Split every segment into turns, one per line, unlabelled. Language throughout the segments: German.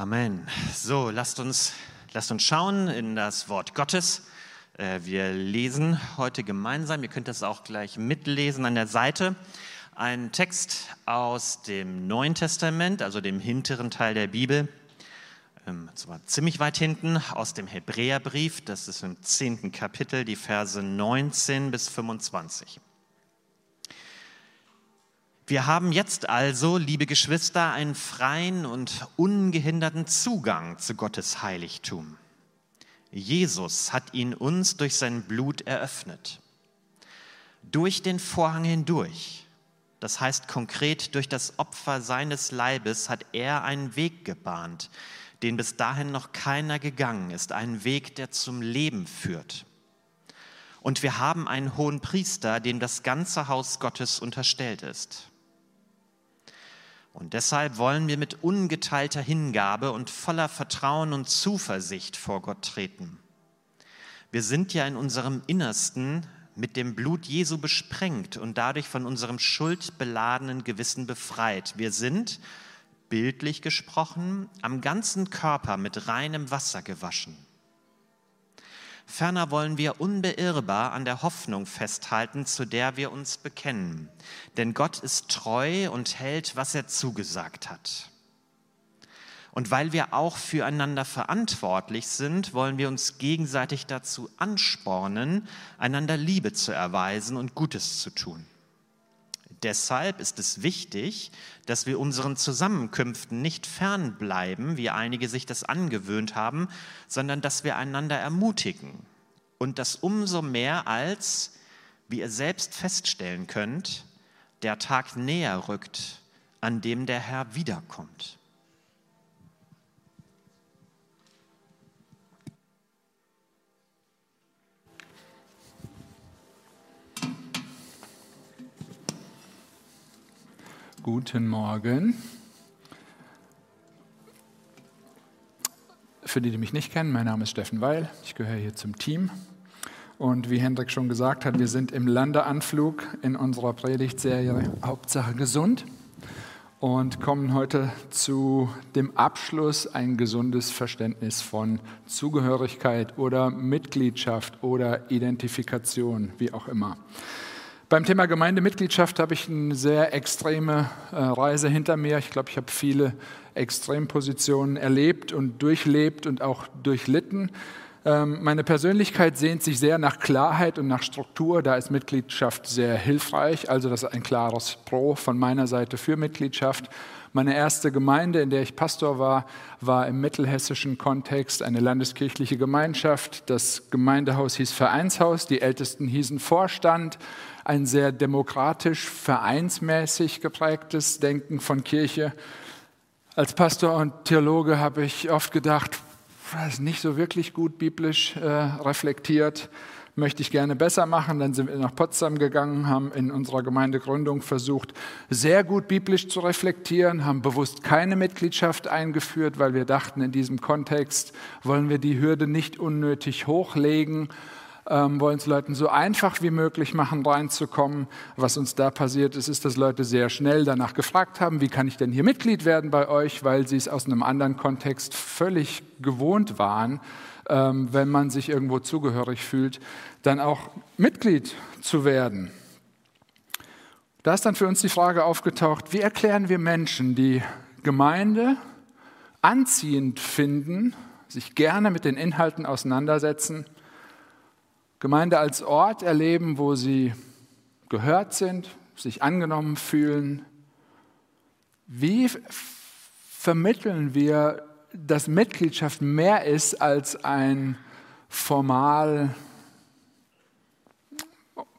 Amen. So, lasst uns, lasst uns schauen in das Wort Gottes. Äh, wir lesen heute gemeinsam, ihr könnt das auch gleich mitlesen an der Seite, einen Text aus dem Neuen Testament, also dem hinteren Teil der Bibel, ähm, zwar ziemlich weit hinten, aus dem Hebräerbrief, das ist im zehnten Kapitel, die Verse 19 bis 25. Wir haben jetzt also, liebe Geschwister, einen freien und ungehinderten Zugang zu Gottes Heiligtum. Jesus hat ihn uns durch sein Blut eröffnet. Durch den Vorhang hindurch, das heißt konkret durch das Opfer seines Leibes, hat er einen Weg gebahnt, den bis dahin noch keiner gegangen ist, einen Weg, der zum Leben führt. Und wir haben einen hohen Priester, dem das ganze Haus Gottes unterstellt ist. Und deshalb wollen wir mit ungeteilter Hingabe und voller Vertrauen und Zuversicht vor Gott treten. Wir sind ja in unserem Innersten mit dem Blut Jesu besprengt und dadurch von unserem schuldbeladenen Gewissen befreit. Wir sind, bildlich gesprochen, am ganzen Körper mit reinem Wasser gewaschen. Ferner wollen wir unbeirrbar an der Hoffnung festhalten, zu der wir uns bekennen. Denn Gott ist treu und hält, was er zugesagt hat. Und weil wir auch füreinander verantwortlich sind, wollen wir uns gegenseitig dazu anspornen, einander Liebe zu erweisen und Gutes zu tun. Deshalb ist es wichtig, dass wir unseren Zusammenkünften nicht fernbleiben, wie einige sich das angewöhnt haben, sondern dass wir einander ermutigen. Und das umso mehr als, wie ihr selbst feststellen könnt, der Tag näher rückt, an dem der Herr wiederkommt.
Guten Morgen. Für die, die mich nicht kennen, mein Name ist Steffen Weil. Ich gehöre hier zum Team. Und wie Hendrik schon gesagt hat, wir sind im Landeanflug in unserer Predigtserie Hauptsache gesund und kommen heute zu dem Abschluss ein gesundes Verständnis von Zugehörigkeit oder Mitgliedschaft oder Identifikation, wie auch immer. Beim Thema Gemeindemitgliedschaft habe ich eine sehr extreme äh, Reise hinter mir. Ich glaube, ich habe viele Extrempositionen erlebt und durchlebt und auch durchlitten. Ähm, meine Persönlichkeit sehnt sich sehr nach Klarheit und nach Struktur. Da ist Mitgliedschaft sehr hilfreich. Also das ist ein klares Pro von meiner Seite für Mitgliedschaft. Meine erste Gemeinde, in der ich Pastor war, war im mittelhessischen Kontext eine landeskirchliche Gemeinschaft. Das Gemeindehaus hieß Vereinshaus, die Ältesten hießen Vorstand ein sehr demokratisch, vereinsmäßig geprägtes Denken von Kirche. Als Pastor und Theologe habe ich oft gedacht, das ist nicht so wirklich gut biblisch äh, reflektiert, möchte ich gerne besser machen. Dann sind wir nach Potsdam gegangen, haben in unserer Gemeindegründung versucht, sehr gut biblisch zu reflektieren, haben bewusst keine Mitgliedschaft eingeführt, weil wir dachten, in diesem Kontext wollen wir die Hürde nicht unnötig hochlegen ähm, wollen es Leuten so einfach wie möglich machen, reinzukommen. Was uns da passiert ist, ist, dass Leute sehr schnell danach gefragt haben, wie kann ich denn hier Mitglied werden bei euch, weil sie es aus einem anderen Kontext völlig gewohnt waren, ähm, wenn man sich irgendwo zugehörig fühlt, dann auch Mitglied zu werden. Da ist dann für uns die Frage aufgetaucht, wie erklären wir Menschen, die Gemeinde anziehend finden, sich gerne mit den Inhalten auseinandersetzen, Gemeinde als Ort erleben, wo sie gehört sind, sich angenommen fühlen. Wie vermitteln wir, dass Mitgliedschaft mehr ist als ein formal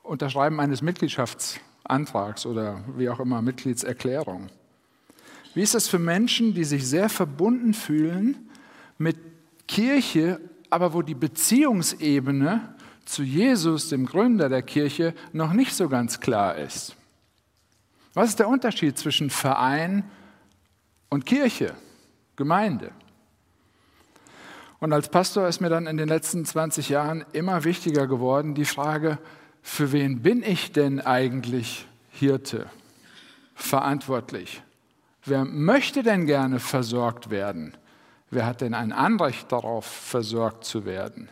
Unterschreiben eines Mitgliedschaftsantrags oder wie auch immer Mitgliedserklärung? Wie ist das für Menschen, die sich sehr verbunden fühlen mit Kirche, aber wo die Beziehungsebene zu Jesus, dem Gründer der Kirche, noch nicht so ganz klar ist. Was ist der Unterschied zwischen Verein und Kirche, Gemeinde? Und als Pastor ist mir dann in den letzten 20 Jahren immer wichtiger geworden die Frage, für wen bin ich denn eigentlich Hirte, verantwortlich? Wer möchte denn gerne versorgt werden? Wer hat denn ein Anrecht darauf, versorgt zu werden?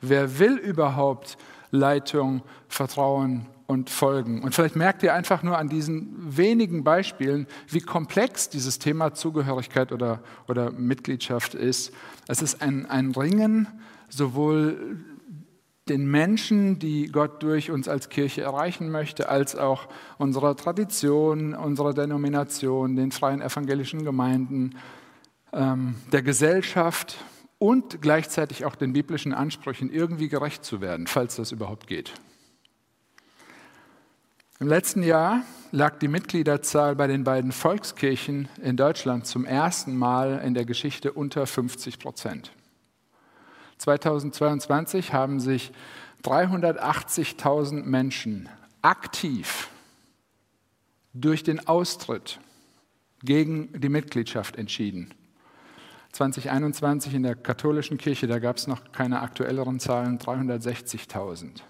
Wer will überhaupt Leitung, Vertrauen und Folgen? Und vielleicht merkt ihr einfach nur an diesen wenigen Beispielen, wie komplex dieses Thema Zugehörigkeit oder, oder Mitgliedschaft ist. Es ist ein, ein Ringen sowohl den Menschen, die Gott durch uns als Kirche erreichen möchte, als auch unserer Tradition, unserer Denomination, den freien evangelischen Gemeinden, ähm, der Gesellschaft und gleichzeitig auch den biblischen Ansprüchen irgendwie gerecht zu werden, falls das überhaupt geht. Im letzten Jahr lag die Mitgliederzahl bei den beiden Volkskirchen in Deutschland zum ersten Mal in der Geschichte unter 50 Prozent. 2022 haben sich 380.000 Menschen aktiv durch den Austritt gegen die Mitgliedschaft entschieden. 2021 in der katholischen Kirche, da gab es noch keine aktuelleren Zahlen, 360.000.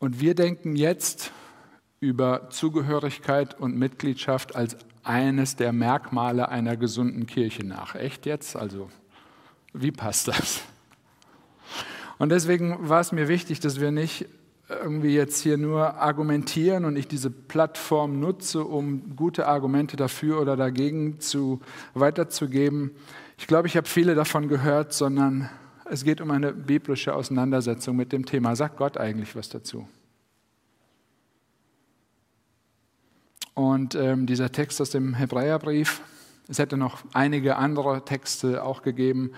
Und wir denken jetzt über Zugehörigkeit und Mitgliedschaft als eines der Merkmale einer gesunden Kirche nach. Echt jetzt? Also wie passt das? Und deswegen war es mir wichtig, dass wir nicht irgendwie jetzt hier nur argumentieren und ich diese Plattform nutze, um gute Argumente dafür oder dagegen zu, weiterzugeben. Ich glaube, ich habe viele davon gehört, sondern es geht um eine biblische Auseinandersetzung mit dem Thema. Sagt Gott eigentlich was dazu? Und ähm, dieser Text aus dem Hebräerbrief, es hätte noch einige andere Texte auch gegeben,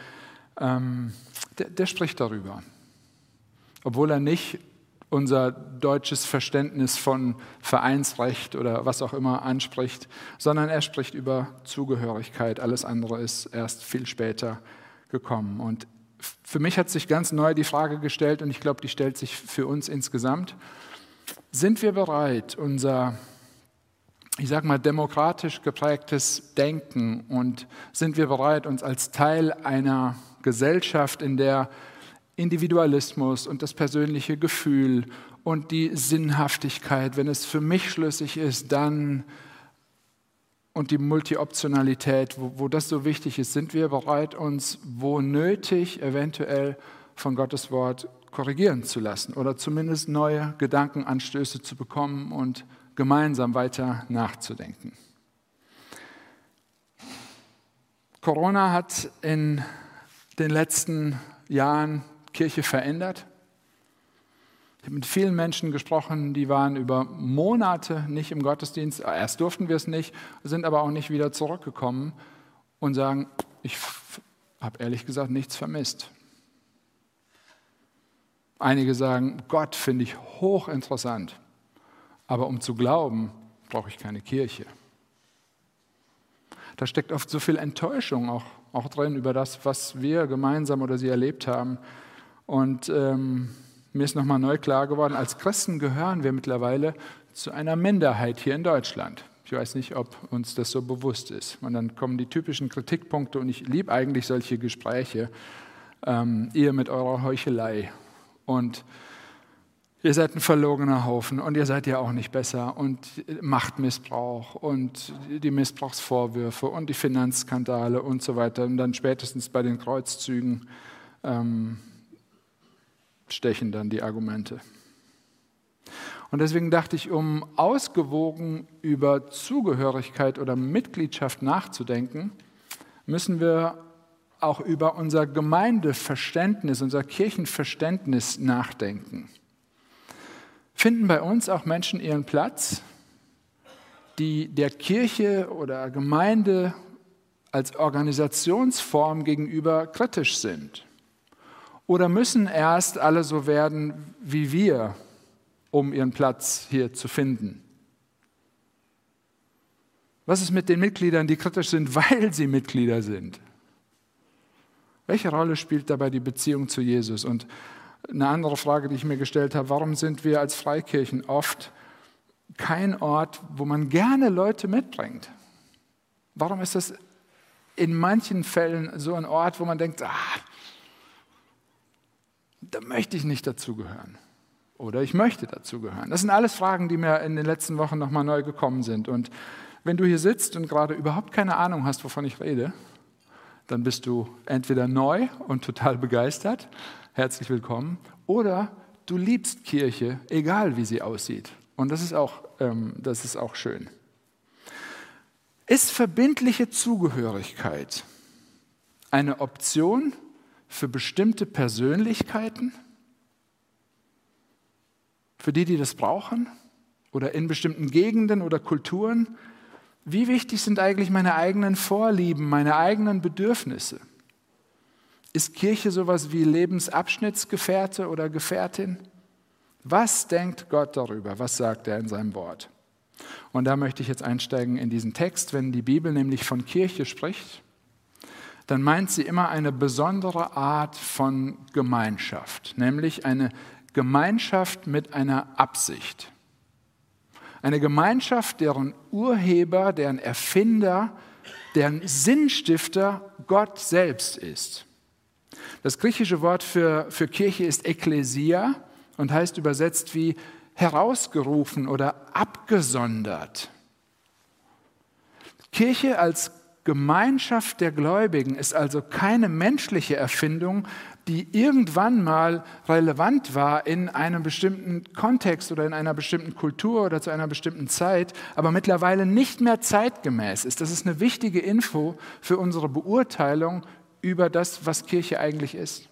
ähm, der, der spricht darüber. Obwohl er nicht unser deutsches Verständnis von Vereinsrecht oder was auch immer anspricht, sondern er spricht über Zugehörigkeit. Alles andere ist erst viel später gekommen. Und für mich hat sich ganz neu die Frage gestellt, und ich glaube, die stellt sich für uns insgesamt, sind wir bereit, unser, ich sage mal, demokratisch geprägtes Denken und sind wir bereit, uns als Teil einer Gesellschaft, in der Individualismus und das persönliche Gefühl und die Sinnhaftigkeit, wenn es für mich schlüssig ist, dann und die Multioptionalität, wo, wo das so wichtig ist, sind wir bereit, uns wo nötig eventuell von Gottes Wort korrigieren zu lassen oder zumindest neue Gedankenanstöße zu bekommen und gemeinsam weiter nachzudenken. Corona hat in den letzten Jahren Kirche verändert. Ich habe mit vielen Menschen gesprochen, die waren über Monate nicht im Gottesdienst. Erst durften wir es nicht, sind aber auch nicht wieder zurückgekommen und sagen, ich habe ehrlich gesagt nichts vermisst. Einige sagen, Gott finde ich hochinteressant, aber um zu glauben, brauche ich keine Kirche. Da steckt oft so viel Enttäuschung auch, auch drin über das, was wir gemeinsam oder sie erlebt haben. Und ähm, mir ist nochmal neu klar geworden, als Christen gehören wir mittlerweile zu einer Minderheit hier in Deutschland. Ich weiß nicht, ob uns das so bewusst ist. Und dann kommen die typischen Kritikpunkte und ich liebe eigentlich solche Gespräche. Ähm, ihr mit eurer Heuchelei. Und Ihr seid ein verlogener Haufen und ihr seid ja auch nicht besser und Machtmissbrauch und die Missbrauchsvorwürfe und die Finanzskandale und so weiter. Und dann spätestens bei den Kreuzzügen ähm, stechen dann die Argumente. Und deswegen dachte ich, um ausgewogen über Zugehörigkeit oder Mitgliedschaft nachzudenken, müssen wir auch über unser Gemeindeverständnis, unser Kirchenverständnis nachdenken. Finden bei uns auch Menschen ihren Platz, die der Kirche oder Gemeinde als Organisationsform gegenüber kritisch sind? Oder müssen erst alle so werden wie wir, um ihren Platz hier zu finden? Was ist mit den Mitgliedern, die kritisch sind, weil sie Mitglieder sind? Welche Rolle spielt dabei die Beziehung zu Jesus? Und eine andere Frage, die ich mir gestellt habe, warum sind wir als Freikirchen oft kein Ort, wo man gerne Leute mitbringt? Warum ist das in manchen Fällen so ein Ort, wo man denkt, ah, da möchte ich nicht dazugehören? Oder ich möchte dazugehören. Das sind alles Fragen, die mir in den letzten Wochen nochmal neu gekommen sind. Und wenn du hier sitzt und gerade überhaupt keine Ahnung hast, wovon ich rede, Dann bist du entweder neu und total begeistert, herzlich willkommen, oder du liebst Kirche, egal wie sie aussieht. Und das ist auch, ähm, das ist auch schön. Ist verbindliche Zugehörigkeit eine Option für bestimmte Persönlichkeiten? Für die, die das brauchen? Oder in bestimmten Gegenden oder Kulturen? Wie wichtig sind eigentlich meine eigenen Vorlieben, meine eigenen Bedürfnisse? Ist Kirche sowas wie Lebensabschnittsgefährte oder Gefährtin? Was denkt Gott darüber? Was sagt er in seinem Wort? Und da möchte ich jetzt einsteigen in diesen Text. Wenn die Bibel nämlich von Kirche spricht, dann meint sie immer eine besondere Art von Gemeinschaft, nämlich eine Gemeinschaft mit einer Absicht. Eine Gemeinschaft, deren Urheber, deren Erfinder, deren Sinnstifter Gott selbst ist. Das griechische Wort für, für Kirche ist Ekklesia und heißt übersetzt wie herausgerufen oder abgesondert. Kirche als Gemeinschaft der Gläubigen ist also keine menschliche Erfindung, die irgendwann mal relevant war in einem bestimmten Kontext oder in einer bestimmten Kultur oder zu einer bestimmten Zeit, aber mittlerweile nicht mehr zeitgemäß ist. Das ist eine wichtige Info für unsere Beurteilung über das, was Kirche eigentlich ist.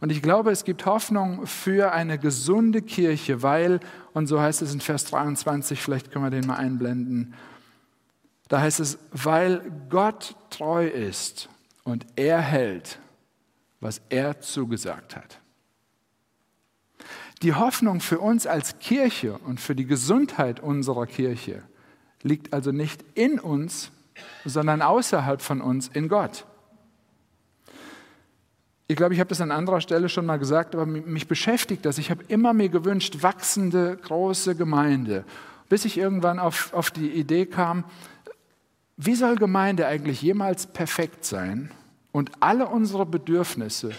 Und ich glaube, es gibt Hoffnung für eine gesunde Kirche, weil, und so heißt es in Vers 23, vielleicht können wir den mal einblenden, da heißt es, weil Gott treu ist und er hält, was er zugesagt hat. Die Hoffnung für uns als Kirche und für die Gesundheit unserer Kirche liegt also nicht in uns, sondern außerhalb von uns in Gott. Ich glaube, ich habe das an anderer Stelle schon mal gesagt, aber mich beschäftigt das. Ich habe immer mir gewünscht, wachsende, große Gemeinde, bis ich irgendwann auf, auf die Idee kam, wie soll Gemeinde eigentlich jemals perfekt sein und alle unsere Bedürfnisse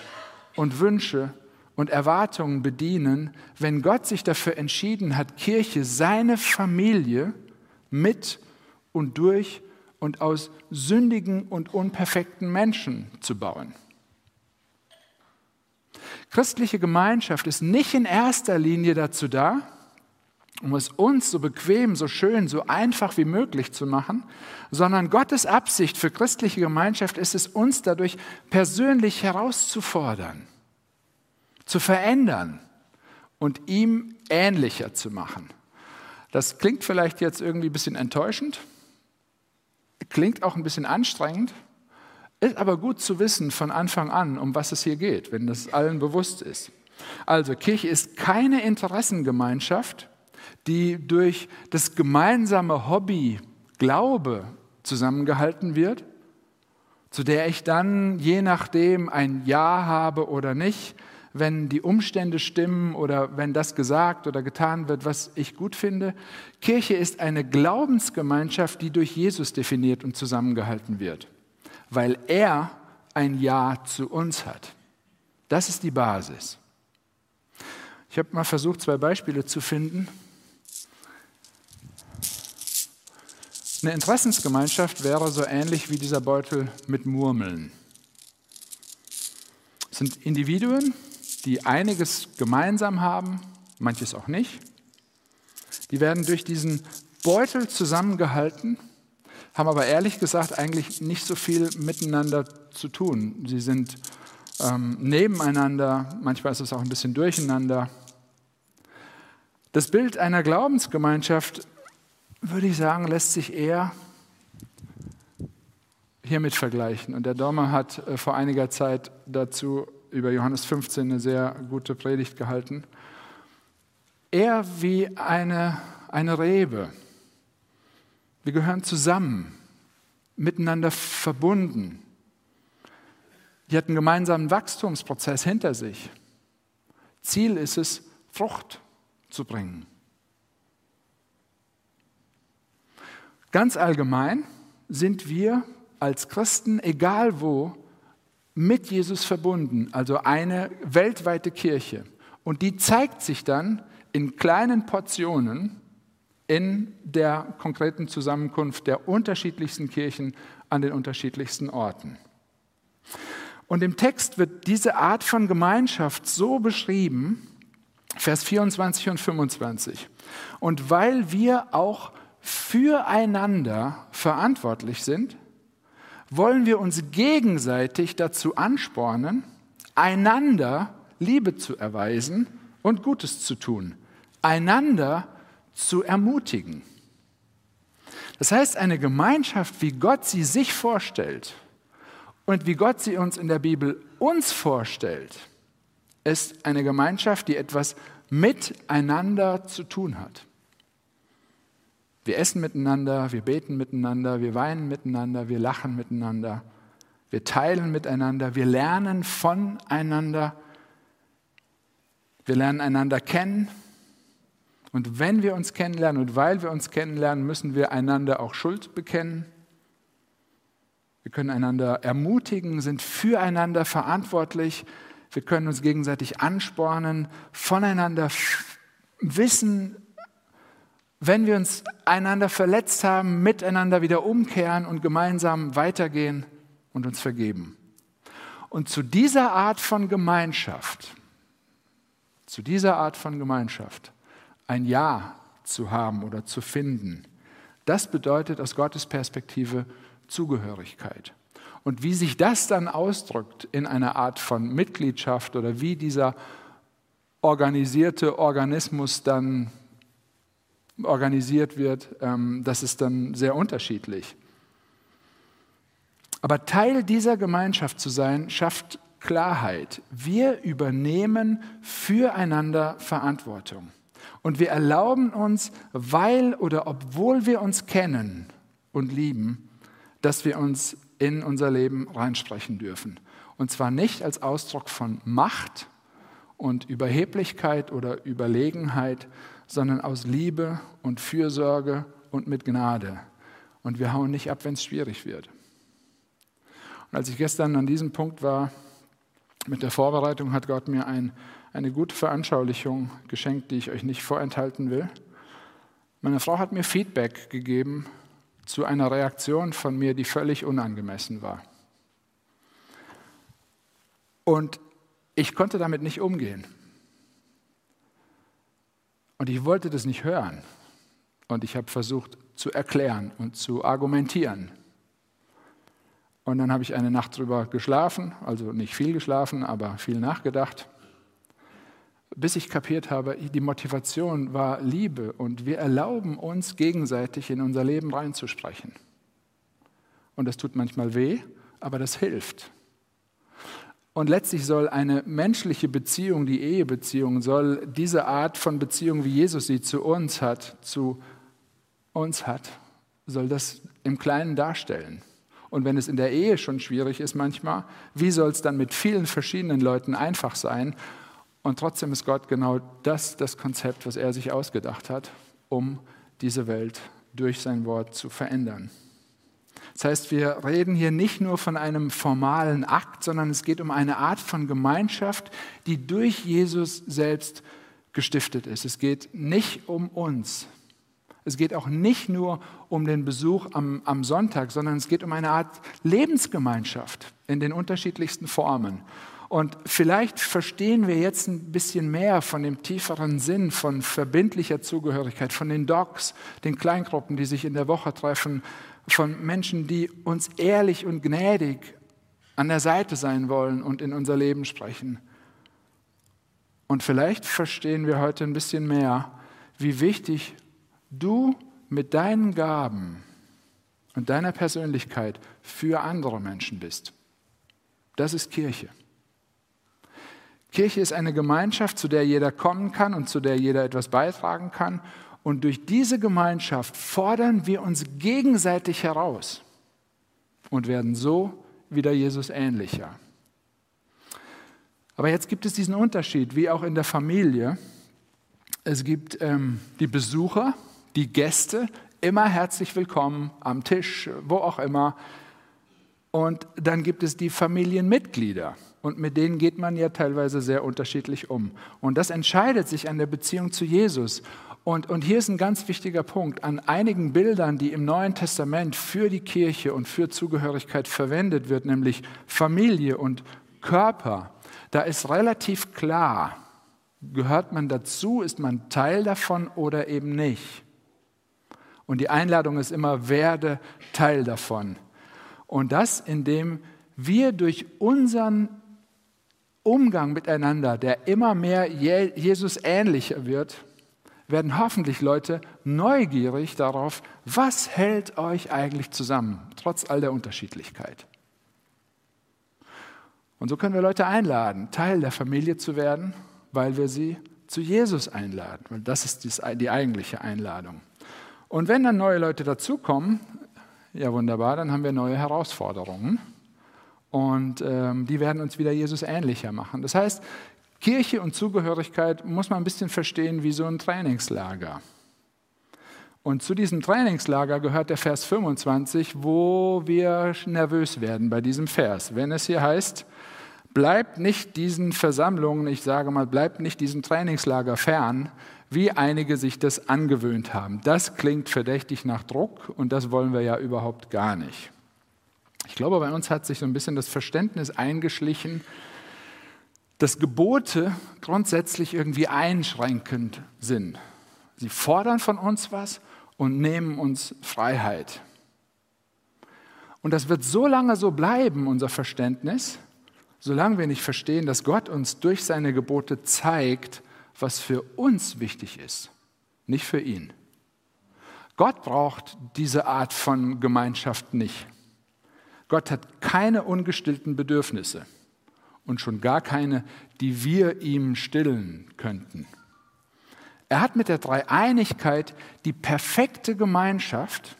und Wünsche und Erwartungen bedienen, wenn Gott sich dafür entschieden hat, Kirche, seine Familie mit und durch und aus sündigen und unperfekten Menschen zu bauen? Christliche Gemeinschaft ist nicht in erster Linie dazu da, um es uns so bequem, so schön, so einfach wie möglich zu machen, sondern Gottes Absicht für christliche Gemeinschaft ist es, uns dadurch persönlich herauszufordern, zu verändern und ihm ähnlicher zu machen. Das klingt vielleicht jetzt irgendwie ein bisschen enttäuschend, klingt auch ein bisschen anstrengend, ist aber gut zu wissen von Anfang an, um was es hier geht, wenn das allen bewusst ist. Also Kirche ist keine Interessengemeinschaft, die durch das gemeinsame Hobby Glaube zusammengehalten wird, zu der ich dann je nachdem ein Ja habe oder nicht, wenn die Umstände stimmen oder wenn das gesagt oder getan wird, was ich gut finde. Kirche ist eine Glaubensgemeinschaft, die durch Jesus definiert und zusammengehalten wird weil er ein Ja zu uns hat. Das ist die Basis. Ich habe mal versucht, zwei Beispiele zu finden. Eine Interessensgemeinschaft wäre so ähnlich wie dieser Beutel mit Murmeln. Es sind Individuen, die einiges gemeinsam haben, manches auch nicht. Die werden durch diesen Beutel zusammengehalten haben aber ehrlich gesagt eigentlich nicht so viel miteinander zu tun. Sie sind ähm, nebeneinander, manchmal ist es auch ein bisschen durcheinander. Das Bild einer Glaubensgemeinschaft, würde ich sagen, lässt sich eher hiermit vergleichen. Und der Dormer hat äh, vor einiger Zeit dazu über Johannes 15 eine sehr gute Predigt gehalten. Eher wie eine, eine Rebe wir gehören zusammen, miteinander verbunden. Die hat einen gemeinsamen Wachstumsprozess hinter sich. Ziel ist es, Frucht zu bringen. Ganz allgemein sind wir als Christen, egal wo, mit Jesus verbunden, also eine weltweite Kirche. Und die zeigt sich dann in kleinen Portionen in der konkreten Zusammenkunft der unterschiedlichsten Kirchen an den unterschiedlichsten Orten. Und im Text wird diese Art von Gemeinschaft so beschrieben, Vers 24 und 25. Und weil wir auch füreinander verantwortlich sind, wollen wir uns gegenseitig dazu anspornen, einander Liebe zu erweisen und Gutes zu tun, einander zu ermutigen. Das heißt, eine Gemeinschaft, wie Gott sie sich vorstellt und wie Gott sie uns in der Bibel uns vorstellt, ist eine Gemeinschaft, die etwas miteinander zu tun hat. Wir essen miteinander, wir beten miteinander, wir weinen miteinander, wir lachen miteinander, wir teilen miteinander, wir lernen voneinander, wir lernen einander kennen. Und wenn wir uns kennenlernen und weil wir uns kennenlernen, müssen wir einander auch Schuld bekennen. Wir können einander ermutigen, sind füreinander verantwortlich. Wir können uns gegenseitig anspornen, voneinander wissen, wenn wir uns einander verletzt haben, miteinander wieder umkehren und gemeinsam weitergehen und uns vergeben. Und zu dieser Art von Gemeinschaft, zu dieser Art von Gemeinschaft ein Ja zu haben oder zu finden, das bedeutet aus Gottes Perspektive Zugehörigkeit. Und wie sich das dann ausdrückt in einer Art von Mitgliedschaft oder wie dieser organisierte Organismus dann organisiert wird, ähm, das ist dann sehr unterschiedlich. Aber Teil dieser Gemeinschaft zu sein, schafft Klarheit. Wir übernehmen füreinander Verantwortung. Und wir erlauben uns, weil oder obwohl wir uns kennen und lieben, dass wir uns in unser Leben reinsprechen dürfen. Und zwar nicht als Ausdruck von Macht und Überheblichkeit oder Überlegenheit, sondern aus Liebe und Fürsorge und mit Gnade. Und wir hauen nicht ab, wenn es schwierig wird. Und als ich gestern an diesem Punkt war, mit der Vorbereitung, hat Gott mir ein, eine gute Veranschaulichung geschenkt, die ich euch nicht vorenthalten will. Meine Frau hat mir Feedback gegeben zu einer Reaktion von mir, die völlig unangemessen war. Und ich konnte damit nicht umgehen. Und ich wollte das nicht hören. Und ich habe versucht zu erklären und zu argumentieren. Und dann habe ich eine Nacht drüber geschlafen, also nicht viel geschlafen, aber viel nachgedacht, bis ich kapiert habe, die Motivation war Liebe und wir erlauben uns gegenseitig in unser Leben reinzusprechen. Und das tut manchmal weh, aber das hilft. Und letztlich soll eine menschliche Beziehung, die Ehebeziehung, soll diese Art von Beziehung, wie Jesus sie zu uns hat, zu uns hat, soll das im Kleinen darstellen. Und wenn es in der Ehe schon schwierig ist manchmal, wie soll es dann mit vielen verschiedenen Leuten einfach sein? Und trotzdem ist Gott genau das, das Konzept, was er sich ausgedacht hat, um diese Welt durch sein Wort zu verändern. Das heißt, wir reden hier nicht nur von einem formalen Akt, sondern es geht um eine Art von Gemeinschaft, die durch Jesus selbst gestiftet ist. Es geht nicht um uns. Es geht auch nicht nur um den Besuch am, am Sonntag, sondern es geht um eine Art Lebensgemeinschaft in den unterschiedlichsten Formen. Und vielleicht verstehen wir jetzt ein bisschen mehr von dem tieferen Sinn von verbindlicher Zugehörigkeit, von den Docs, den Kleingruppen, die sich in der Woche treffen, von Menschen, die uns ehrlich und gnädig an der Seite sein wollen und in unser Leben sprechen. Und vielleicht verstehen wir heute ein bisschen mehr, wie wichtig du mit deinen Gaben und deiner Persönlichkeit für andere Menschen bist. Das ist Kirche. Kirche ist eine Gemeinschaft, zu der jeder kommen kann und zu der jeder etwas beitragen kann. Und durch diese Gemeinschaft fordern wir uns gegenseitig heraus und werden so wieder Jesus ähnlicher. Aber jetzt gibt es diesen Unterschied, wie auch in der Familie. Es gibt ähm, die Besucher, die Gäste, immer herzlich willkommen am Tisch, wo auch immer. Und dann gibt es die Familienmitglieder. Und mit denen geht man ja teilweise sehr unterschiedlich um. Und das entscheidet sich an der Beziehung zu Jesus Und, und hier ist ein ganz wichtiger Punkt. An einigen Bildern, die im Neuen Testament für die Kirche und für Zugehörigkeit verwendet wird, nämlich Familie und Körper, da ist relativ klar, gehört man dazu, ist man Teil davon oder eben nicht. Und die Einladung ist immer, werde Teil davon. Und das, indem wir durch unseren Umgang miteinander, der immer mehr Jesus ähnlicher wird, werden hoffentlich Leute neugierig darauf, was hält euch eigentlich zusammen, trotz all der Unterschiedlichkeit. Und so können wir Leute einladen, Teil der Familie zu werden, weil wir sie zu Jesus einladen. Und das ist die eigentliche Einladung. Und wenn dann neue Leute dazukommen, ja wunderbar, dann haben wir neue Herausforderungen. Und ähm, die werden uns wieder Jesus ähnlicher machen. Das heißt, Kirche und Zugehörigkeit muss man ein bisschen verstehen wie so ein Trainingslager. Und zu diesem Trainingslager gehört der Vers 25, wo wir nervös werden bei diesem Vers. Wenn es hier heißt, bleibt nicht diesen Versammlungen, ich sage mal, bleibt nicht diesem Trainingslager fern, wie einige sich das angewöhnt haben. Das klingt verdächtig nach Druck und das wollen wir ja überhaupt gar nicht. Ich glaube, bei uns hat sich so ein bisschen das Verständnis eingeschlichen, dass Gebote grundsätzlich irgendwie einschränkend sind. Sie fordern von uns was und nehmen uns Freiheit. Und das wird so lange so bleiben, unser Verständnis, solange wir nicht verstehen, dass Gott uns durch seine Gebote zeigt, was für uns wichtig ist, nicht für ihn. Gott braucht diese Art von Gemeinschaft nicht. Gott hat keine ungestillten Bedürfnisse und schon gar keine, die wir ihm stillen könnten. Er hat mit der Dreieinigkeit die perfekte Gemeinschaft,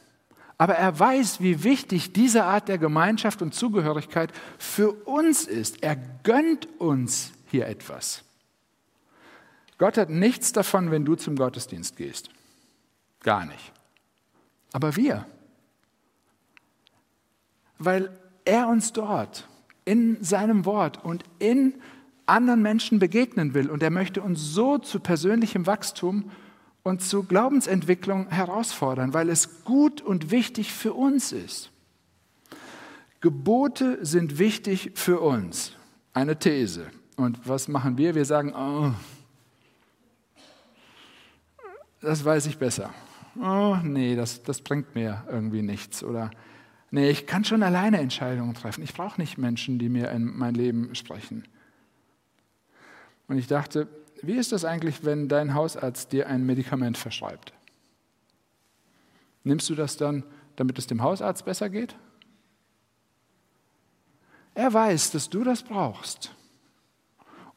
aber er weiß, wie wichtig diese Art der Gemeinschaft und Zugehörigkeit für uns ist. Er gönnt uns hier etwas. Gott hat nichts davon, wenn du zum Gottesdienst gehst. Gar nicht. Aber wir. Weil er uns dort in seinem Wort und in anderen Menschen begegnen will. Und er möchte uns so zu persönlichem Wachstum und zu Glaubensentwicklung herausfordern, weil es gut und wichtig für uns ist. Gebote sind wichtig für uns. Eine These. Und was machen wir? Wir sagen, oh, das weiß ich besser. Oh, nee, das, das bringt mir irgendwie nichts. Oder nee, ich kann schon alleine Entscheidungen treffen. Ich brauche nicht Menschen, die mir in mein Leben sprechen. Und ich dachte, wie ist das eigentlich, wenn dein Hausarzt dir ein Medikament verschreibt? Nimmst du das dann, damit es dem Hausarzt besser geht? Er weiß, dass du das brauchst.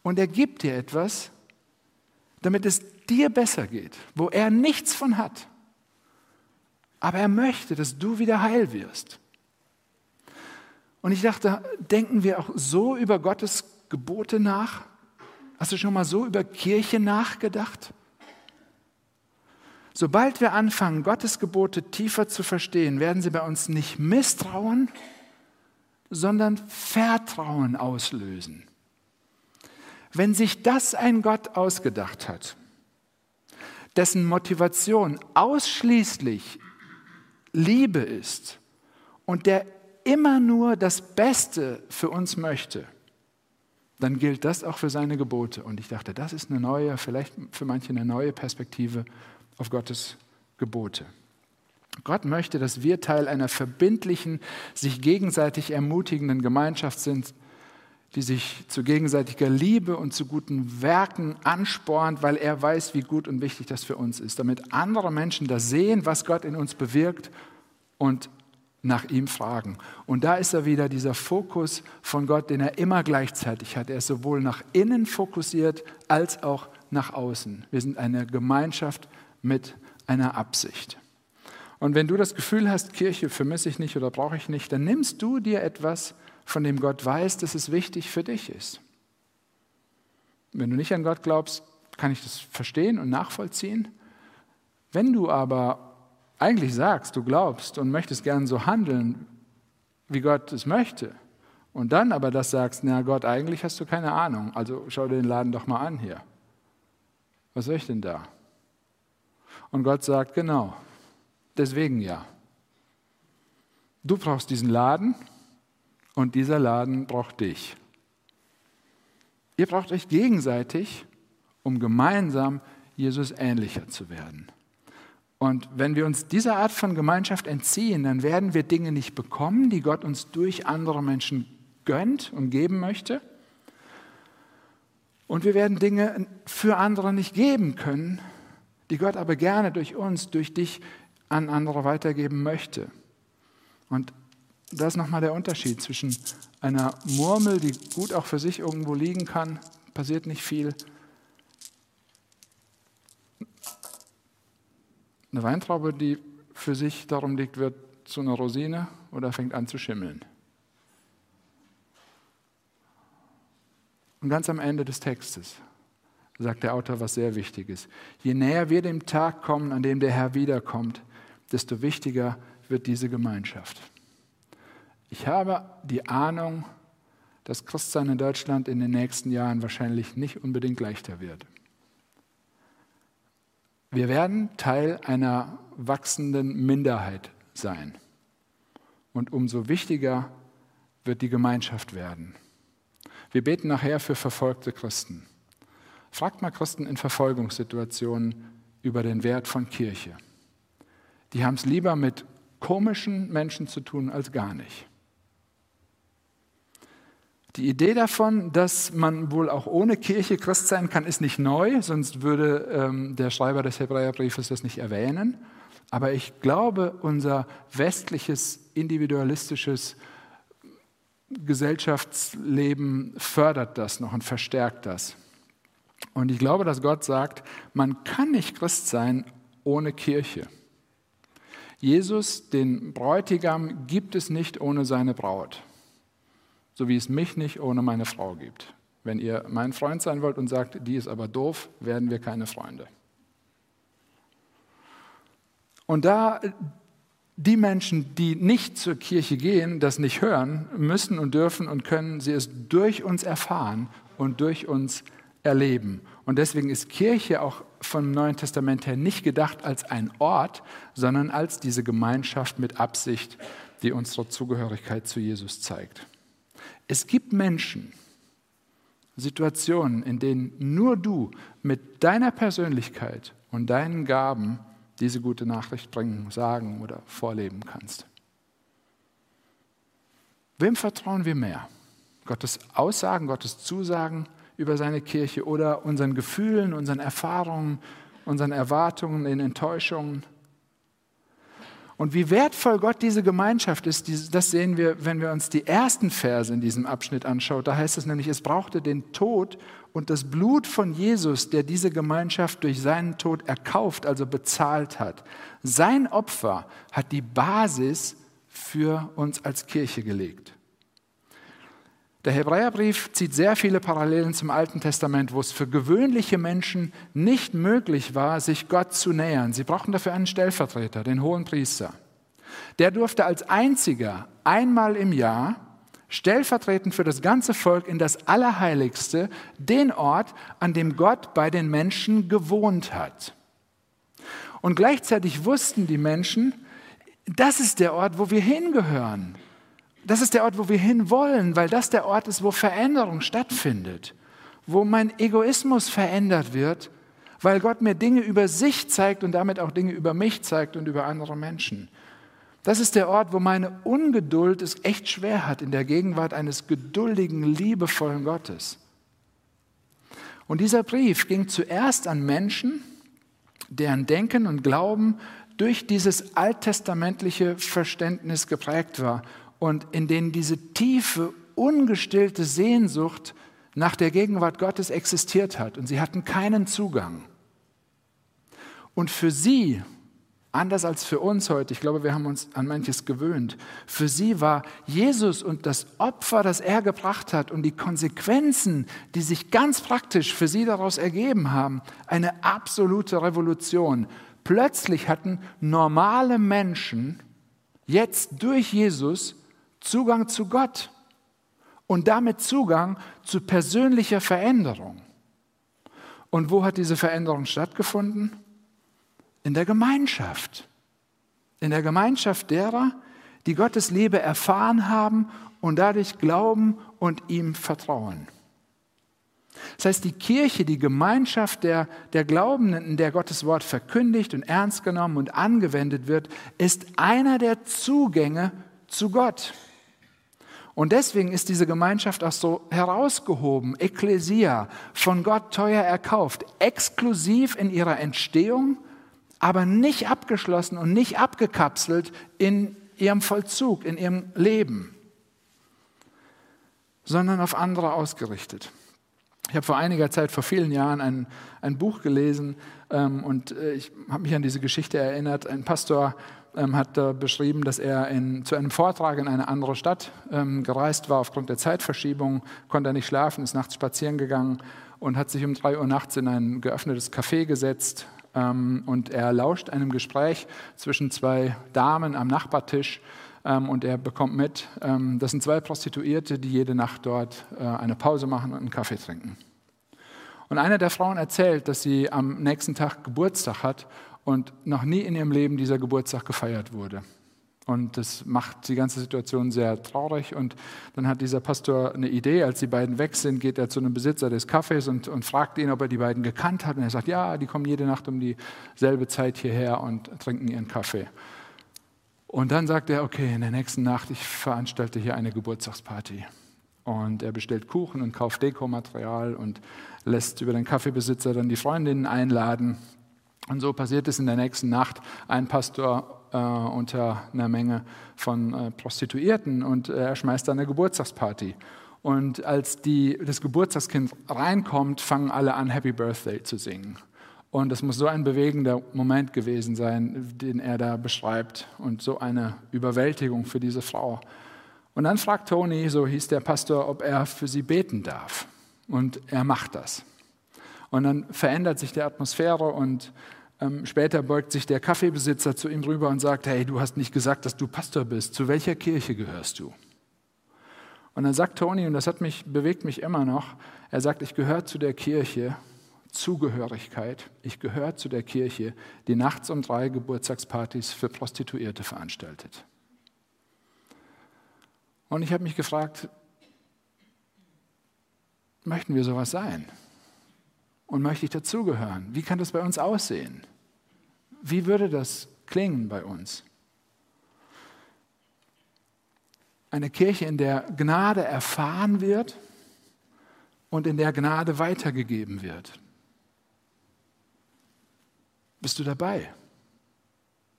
Und er gibt dir etwas, damit es dir besser geht, wo er nichts von hat. Aber er möchte, dass du wieder heil wirst. Und ich dachte, denken wir auch so über Gottes Gebote nach? Hast du schon mal so über Kirche nachgedacht? Sobald wir anfangen, Gottes Gebote tiefer zu verstehen, werden sie bei uns nicht Misstrauen, sondern Vertrauen auslösen. Wenn sich das ein Gott ausgedacht hat, dessen Motivation ausschließlich Liebe ist und der immer nur das Beste für uns möchte, dann gilt das auch für seine Gebote. Und ich dachte, das ist eine neue, vielleicht für manche eine neue Perspektive auf Gottes Gebote. Gott möchte, dass wir Teil einer verbindlichen, sich gegenseitig ermutigenden Gemeinschaft sind, die sich zu gegenseitiger Liebe und zu guten Werken anspornt, weil er weiß, wie gut und wichtig das für uns ist, damit andere Menschen das sehen, was Gott in uns bewirkt und nach ihm fragen. Und da ist er wieder dieser Fokus von Gott, den er immer gleichzeitig hat. Er ist sowohl nach innen fokussiert als auch nach außen. Wir sind eine Gemeinschaft mit einer Absicht. Und wenn du das Gefühl hast, Kirche vermisse ich nicht oder brauche ich nicht, dann nimmst du dir etwas, von dem Gott weiß, dass es wichtig für dich ist. Wenn du nicht an Gott glaubst, kann ich das verstehen und nachvollziehen. Wenn du aber eigentlich sagst, du glaubst und möchtest gern so handeln, wie Gott es möchte, und dann aber das sagst, na Gott, eigentlich hast du keine Ahnung, also schau dir den Laden doch mal an hier. Was soll ich denn da? Und Gott sagt, genau, deswegen ja. Du brauchst diesen Laden und dieser Laden braucht dich. Ihr braucht euch gegenseitig, um gemeinsam Jesus ähnlicher zu werden. Und wenn wir uns dieser Art von Gemeinschaft entziehen, dann werden wir Dinge nicht bekommen, die Gott uns durch andere Menschen gönnt und geben möchte. Und wir werden Dinge für andere nicht geben können, die Gott aber gerne durch uns, durch dich an andere weitergeben möchte. Und das ist nochmal der Unterschied zwischen einer Murmel, die gut auch für sich irgendwo liegen kann, passiert nicht viel. Eine Weintraube, die für sich darum liegt, wird zu einer Rosine oder fängt an zu schimmeln. Und ganz am Ende des Textes sagt der Autor was sehr Wichtiges. Je näher wir dem Tag kommen, an dem der Herr wiederkommt, desto wichtiger wird diese Gemeinschaft. Ich habe die Ahnung, dass Christsein in Deutschland in den nächsten Jahren wahrscheinlich nicht unbedingt leichter wird. Wir werden Teil einer wachsenden Minderheit sein. Und umso wichtiger wird die Gemeinschaft werden. Wir beten nachher für verfolgte Christen. Fragt mal Christen in Verfolgungssituationen über den Wert von Kirche. Die haben es lieber mit komischen Menschen zu tun als gar nicht. Die Idee davon, dass man wohl auch ohne Kirche Christ sein kann, ist nicht neu, sonst würde ähm, der Schreiber des Hebräerbriefes das nicht erwähnen. Aber ich glaube, unser westliches, individualistisches Gesellschaftsleben fördert das noch und verstärkt das. Und ich glaube, dass Gott sagt, man kann nicht Christ sein ohne Kirche. Jesus, den Bräutigam, gibt es nicht ohne seine Braut, so wie es mich nicht ohne meine Frau gibt. Wenn ihr mein Freund sein wollt und sagt, die ist aber doof, werden wir keine Freunde. Und da die Menschen, die nicht zur Kirche gehen, das nicht hören, müssen und dürfen und können sie es durch uns erfahren und durch uns erleben. Und deswegen ist Kirche auch vom Neuen Testament her nicht gedacht als ein Ort, sondern als diese Gemeinschaft mit Absicht, die unsere Zugehörigkeit zu Jesus zeigt. Es gibt Menschen, Situationen, in denen nur du mit deiner Persönlichkeit und deinen Gaben diese gute Nachricht bringen, sagen oder vorleben kannst. Wem vertrauen wir mehr? Gottes Aussagen, Gottes Zusagen über seine Kirche oder unseren Gefühlen, unseren Erfahrungen, unseren Erwartungen, den Enttäuschungen? Und wie wertvoll Gott diese Gemeinschaft ist, das sehen wir, wenn wir uns die ersten Verse in diesem Abschnitt anschauen. Da heißt es nämlich, es brauchte den Tod und das Blut von Jesus, der diese Gemeinschaft durch seinen Tod erkauft, also bezahlt hat. Sein Opfer hat die Basis für uns als Kirche gelegt. Der Hebräerbrief zieht sehr viele Parallelen zum Alten Testament, wo es für gewöhnliche Menschen nicht möglich war, sich Gott zu nähern. Sie brauchten dafür einen Stellvertreter, den hohen Priester. Der durfte als einziger einmal im Jahr stellvertretend für das ganze Volk in das Allerheiligste, den Ort, an dem Gott bei den Menschen gewohnt hat. Und gleichzeitig wussten die Menschen, das ist der Ort, wo wir hingehören. Das ist der Ort, wo wir hinwollen, weil das der Ort ist, wo Veränderung stattfindet, wo mein Egoismus verändert wird, weil Gott mir Dinge über sich zeigt und damit auch Dinge über mich zeigt und über andere Menschen. Das ist der Ort, wo meine Ungeduld es echt schwer hat in der Gegenwart eines geduldigen, liebevollen Gottes. Und dieser Brief ging zuerst an Menschen, deren Denken und Glauben durch dieses alttestamentliche Verständnis geprägt war und in denen diese tiefe, ungestillte Sehnsucht nach der Gegenwart Gottes existiert hat. Und sie hatten keinen Zugang. Und für sie, anders als für uns heute, ich glaube, wir haben uns an manches gewöhnt, für sie war Jesus und das Opfer, das er gebracht hat und die Konsequenzen, die sich ganz praktisch für sie daraus ergeben haben, eine absolute Revolution. Plötzlich hatten normale Menschen jetzt durch Jesus Zugang zu Gott und damit Zugang zu persönlicher Veränderung. Und wo hat diese Veränderung stattgefunden? In der Gemeinschaft. In der Gemeinschaft derer, die Gottes Liebe erfahren haben und dadurch glauben und ihm vertrauen. Das heißt, die Kirche, die Gemeinschaft der, der Glaubenden, in der Gottes Wort verkündigt und ernst genommen und angewendet wird, ist einer der Zugänge zu Gott. Und deswegen ist diese Gemeinschaft auch so herausgehoben, Ekklesia, von Gott teuer erkauft, exklusiv in ihrer Entstehung, aber nicht abgeschlossen und nicht abgekapselt in ihrem Vollzug, in ihrem Leben, sondern auf andere ausgerichtet. Ich habe vor einiger Zeit, vor vielen Jahren, ein, ein Buch gelesen ähm, und äh, ich habe mich an diese Geschichte erinnert. Ein Pastor ähm, hat äh, beschrieben, dass er in, zu einem Vortrag in eine andere Stadt ähm, gereist war. Aufgrund der Zeitverschiebung konnte er nicht schlafen, ist nachts spazieren gegangen und hat sich um drei Uhr nachts in ein geöffnetes Café gesetzt. Ähm, und er lauscht einem Gespräch zwischen zwei Damen am Nachbartisch ähm, und er bekommt mit, ähm, das sind zwei Prostituierte, die jede Nacht dort äh, eine Pause machen und einen Kaffee trinken. Und eine der Frauen erzählt, dass sie am nächsten Tag Geburtstag hat und noch nie in ihrem Leben dieser Geburtstag gefeiert wurde. Und das macht die ganze Situation sehr traurig. Und dann hat dieser Pastor eine Idee, als die beiden weg sind, geht er zu einem Besitzer des Cafés und, und fragt ihn, ob er die beiden gekannt hat. Und er sagt, ja, die kommen jede Nacht um dieselbe Zeit hierher und trinken ihren Kaffee. Und dann sagt er, okay, in der nächsten Nacht, ich veranstalte hier eine Geburtstagsparty. Und er bestellt Kuchen und kauft Dekomaterial und lässt über den Kaffeebesitzer dann die Freundinnen einladen. Und so passiert es in der nächsten Nacht. Ein Pastor äh, unter einer Menge von äh, Prostituierten und er schmeißt dann eine Geburtstagsparty. Und als die, das Geburtstagskind reinkommt, fangen alle an, Happy Birthday zu singen. Und es muss so ein bewegender Moment gewesen sein, den er da beschreibt und so eine Überwältigung für diese Frau. Und dann fragt Tony, so hieß der Pastor, ob er für sie beten darf. Und er macht das. Und dann verändert sich die Atmosphäre und ähm, später beugt sich der Kaffeebesitzer zu ihm rüber und sagt, hey, du hast nicht gesagt, dass du Pastor bist. Zu welcher Kirche gehörst du? Und dann sagt Tony, und das hat mich, bewegt mich immer noch, er sagt, ich gehöre zu der Kirche, Zugehörigkeit. Ich gehöre zu der Kirche, die nachts um drei Geburtstagspartys für Prostituierte veranstaltet. Und ich habe mich gefragt, möchten wir sowas sein? Und möchte ich dazugehören? Wie kann das bei uns aussehen? Wie würde das klingen bei uns? Eine Kirche, in der Gnade erfahren wird und in der Gnade weitergegeben wird. Bist du dabei?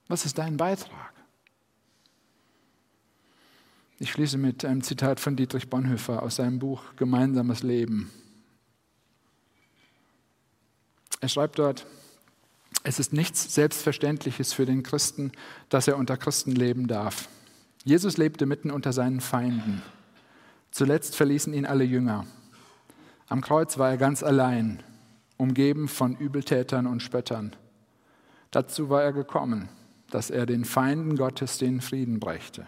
Was ist dein Beitrag? Ich schließe mit einem Zitat von Dietrich Bonhoeffer aus seinem Buch Gemeinsames Leben. Er schreibt dort, es ist nichts Selbstverständliches für den Christen, dass er unter Christen leben darf. Jesus lebte mitten unter seinen Feinden. Zuletzt verließen ihn alle Jünger. Am Kreuz war er ganz allein, umgeben von Übeltätern und Spöttern. Dazu war er gekommen, dass er den Feinden Gottes den Frieden brächte.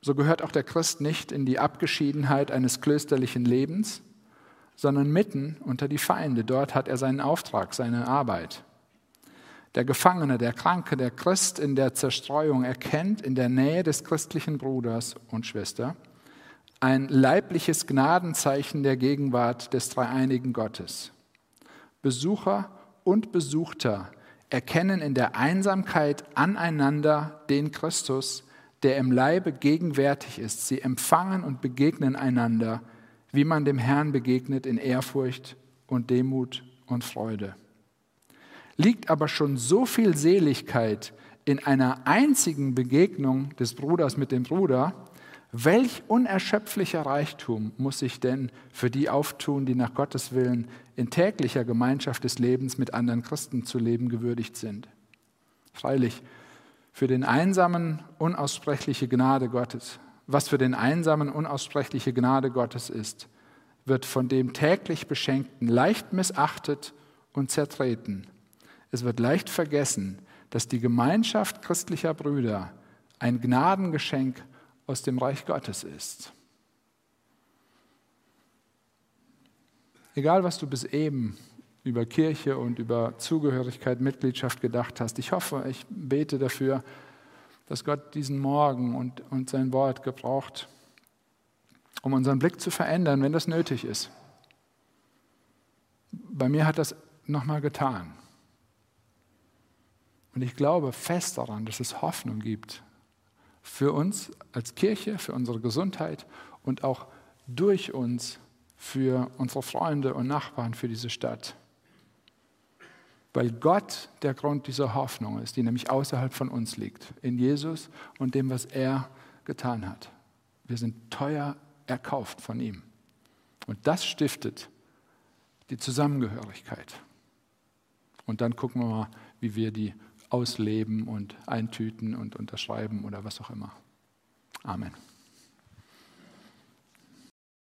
So gehört auch der Christ nicht in die Abgeschiedenheit eines klösterlichen Lebens, sondern mitten unter die Feinde. Dort hat er seinen Auftrag, seine Arbeit. Der Gefangene, der Kranke, der Christ in der Zerstreuung erkennt in der Nähe des christlichen Bruders und Schwester ein leibliches Gnadenzeichen der Gegenwart des dreieinigen Gottes. Besucher und Besuchter erkennen in der Einsamkeit aneinander den Christus, der im Leibe gegenwärtig ist. Sie empfangen und begegnen einander, wie man dem Herrn begegnet in Ehrfurcht und Demut und Freude. Liegt aber schon so viel Seligkeit in einer einzigen Begegnung des Bruders mit dem Bruder, Welch unerschöpflicher Reichtum muss sich denn für die auftun, die nach Gottes Willen in täglicher Gemeinschaft des Lebens mit anderen Christen zu leben gewürdigt sind. Freilich, für den Einsamen unaussprechliche Gnade Gottes, was für den Einsamen unaussprechliche Gnade Gottes ist, wird von dem täglich Beschenkten leicht missachtet und zertreten. Es wird leicht vergessen, dass die Gemeinschaft christlicher Brüder ein Gnadengeschenk aus dem Reich Gottes ist. Egal, was du bis eben über Kirche und über Zugehörigkeit, Mitgliedschaft gedacht hast. Ich hoffe, ich bete dafür, dass Gott diesen Morgen und, und sein Wort gebraucht, um unseren Blick zu verändern, wenn das nötig ist. Bei mir hat das nochmal getan. Und ich glaube fest daran, dass es Hoffnung gibt für uns als Kirche, für unsere Gesundheit und auch durch uns für unsere Freunde und Nachbarn, für diese Stadt. Weil Gott der Grund dieser Hoffnung ist, die nämlich außerhalb von uns liegt, in Jesus und dem, was er getan hat. Wir sind teuer erkauft von ihm. Und das stiftet die Zusammengehörigkeit. Und dann gucken wir mal, wie wir die ausleben und eintüten und unterschreiben oder was auch immer. Amen.